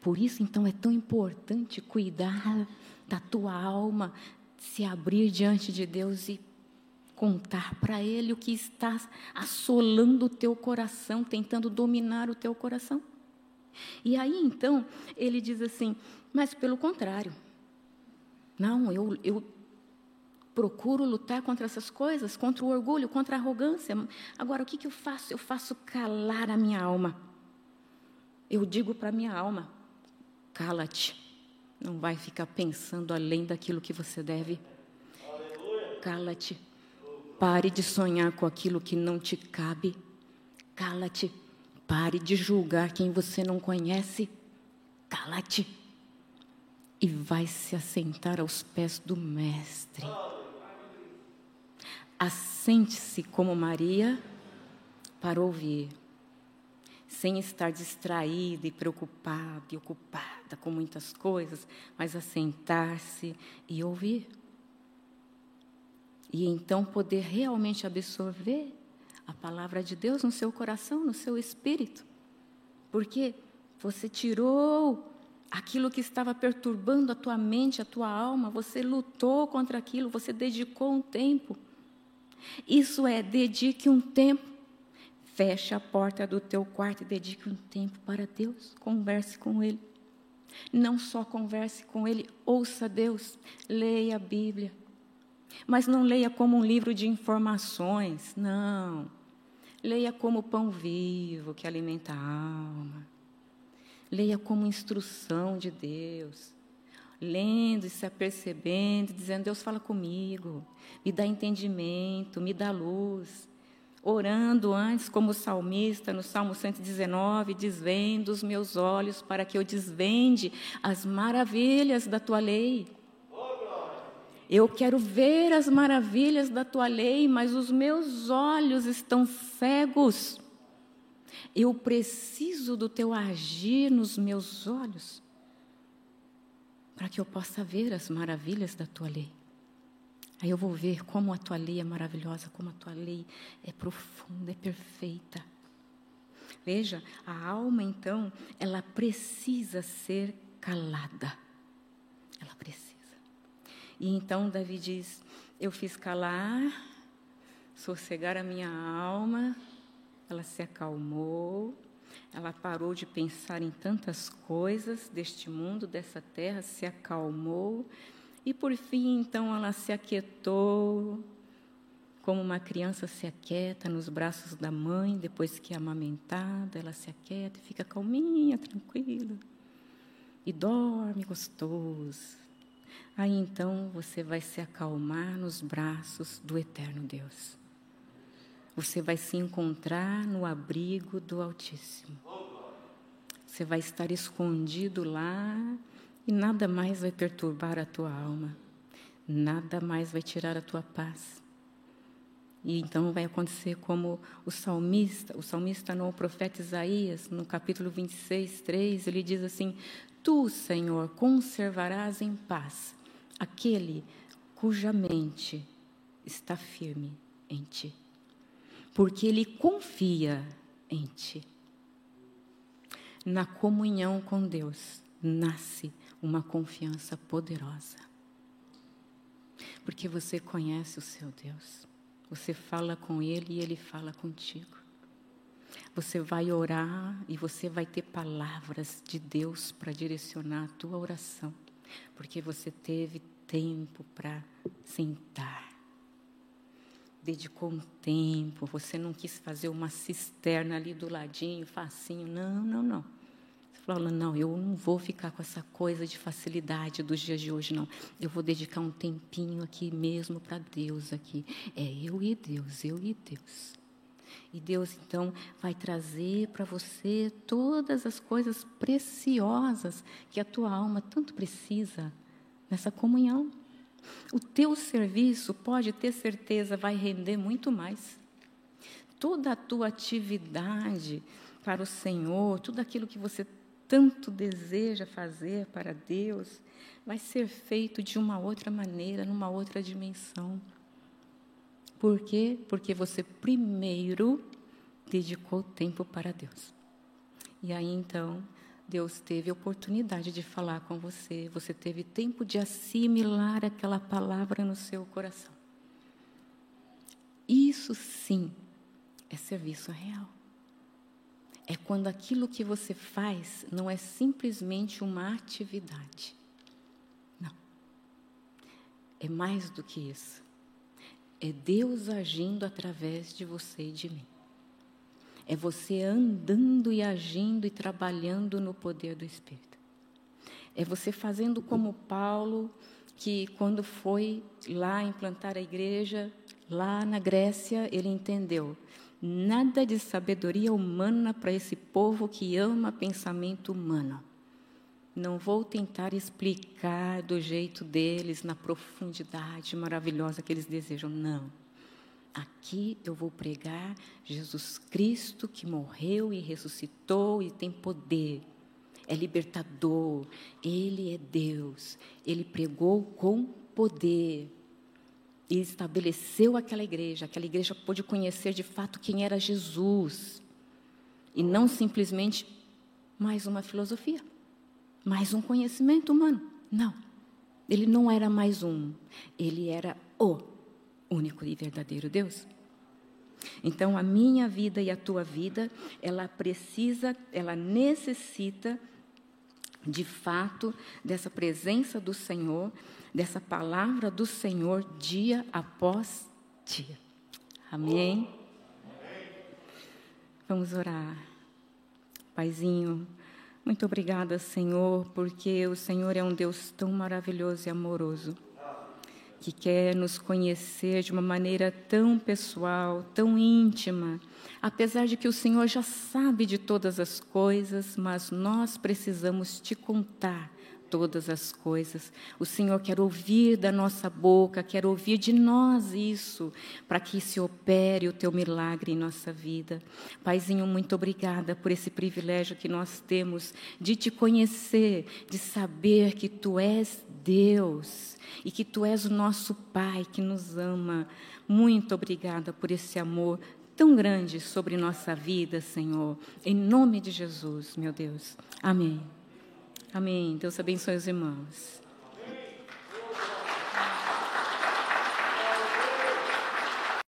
Por isso, então, é tão importante cuidar da tua alma, se abrir diante de Deus e contar para Ele o que está assolando o teu coração, tentando dominar o teu coração. E aí então ele diz assim: mas pelo contrário, não, eu, eu procuro lutar contra essas coisas, contra o orgulho, contra a arrogância. Agora, o que, que eu faço? Eu faço calar a minha alma. Eu digo para a minha alma: cala-te, não vai ficar pensando além daquilo que você deve. Cala-te, Pare de sonhar com aquilo que não te cabe. Cala-te. Pare de julgar quem você não conhece. Cala-te. E vai se assentar aos pés do Mestre. Assente-se como Maria para ouvir, sem estar distraída e preocupada e ocupada com muitas coisas, mas assentar-se e ouvir e então poder realmente absorver a palavra de Deus no seu coração, no seu espírito. Porque você tirou aquilo que estava perturbando a tua mente, a tua alma, você lutou contra aquilo, você dedicou um tempo. Isso é, dedique um tempo. Feche a porta do teu quarto e dedique um tempo para Deus. Converse com Ele. Não só converse com Ele, ouça Deus, leia a Bíblia mas não leia como um livro de informações, não. Leia como pão vivo que alimenta a alma. Leia como instrução de Deus. Lendo e se apercebendo, dizendo: Deus fala comigo, me dá entendimento, me dá luz. Orando antes, como o salmista, no Salmo 119, desvendo os meus olhos para que eu desvende as maravilhas da tua lei. Eu quero ver as maravilhas da tua lei, mas os meus olhos estão cegos. Eu preciso do teu agir nos meus olhos, para que eu possa ver as maravilhas da tua lei. Aí eu vou ver como a tua lei é maravilhosa, como a tua lei é profunda, é perfeita. Veja, a alma então, ela precisa ser calada. Ela precisa. E então Davi diz: Eu fiz calar, sossegar a minha alma, ela se acalmou, ela parou de pensar em tantas coisas deste mundo, dessa terra, se acalmou e por fim, então, ela se aquietou, como uma criança se aquieta nos braços da mãe, depois que é amamentada, ela se aquieta e fica calminha, tranquila. E dorme gostoso. Aí então você vai se acalmar nos braços do eterno Deus. Você vai se encontrar no abrigo do Altíssimo. Você vai estar escondido lá e nada mais vai perturbar a tua alma, nada mais vai tirar a tua paz. E então vai acontecer como o salmista, o salmista não, o profeta Isaías, no capítulo 26, 3, ele diz assim: Tu, Senhor, conservarás em paz aquele cuja mente está firme em ti, porque ele confia em ti. Na comunhão com Deus nasce uma confiança poderosa. Porque você conhece o seu Deus. Você fala com Ele e Ele fala contigo. Você vai orar e você vai ter palavras de Deus para direcionar a tua oração. Porque você teve tempo para sentar. Dedicou um tempo, você não quis fazer uma cisterna ali do ladinho, facinho. Não, não, não falando, não, eu não vou ficar com essa coisa de facilidade dos dias de hoje, não. Eu vou dedicar um tempinho aqui mesmo para Deus aqui. É eu e Deus, eu e Deus. E Deus então vai trazer para você todas as coisas preciosas que a tua alma tanto precisa nessa comunhão. O teu serviço, pode ter certeza, vai render muito mais. Toda a tua atividade para o Senhor, tudo aquilo que você tanto deseja fazer para Deus, vai ser feito de uma outra maneira, numa outra dimensão. Por quê? Porque você primeiro dedicou tempo para Deus. E aí então, Deus teve oportunidade de falar com você, você teve tempo de assimilar aquela palavra no seu coração. Isso sim é serviço real é quando aquilo que você faz não é simplesmente uma atividade. Não. É mais do que isso. É Deus agindo através de você e de mim. É você andando e agindo e trabalhando no poder do Espírito. É você fazendo como Paulo, que quando foi lá implantar a igreja, lá na Grécia, ele entendeu Nada de sabedoria humana para esse povo que ama pensamento humano. Não vou tentar explicar do jeito deles, na profundidade maravilhosa que eles desejam. Não. Aqui eu vou pregar Jesus Cristo que morreu e ressuscitou e tem poder. É libertador. Ele é Deus. Ele pregou com poder e estabeleceu aquela igreja. Aquela igreja pôde conhecer de fato quem era Jesus. E não simplesmente mais uma filosofia, mais um conhecimento humano. Não. Ele não era mais um, ele era o único e verdadeiro Deus. Então a minha vida e a tua vida, ela precisa, ela necessita de fato dessa presença do Senhor dessa palavra do Senhor dia após dia. Amém? Vamos orar. Paizinho, muito obrigada, Senhor, porque o Senhor é um Deus tão maravilhoso e amoroso, que quer nos conhecer de uma maneira tão pessoal, tão íntima, apesar de que o Senhor já sabe de todas as coisas, mas nós precisamos te contar todas as coisas. O Senhor quer ouvir da nossa boca, quer ouvir de nós isso, para que se opere o teu milagre em nossa vida. Paizinho, muito obrigada por esse privilégio que nós temos de te conhecer, de saber que tu és Deus e que tu és o nosso Pai que nos ama. Muito obrigada por esse amor tão grande sobre nossa vida, Senhor. Em nome de Jesus, meu Deus. Amém. Amém. Deus abençoe os irmãos.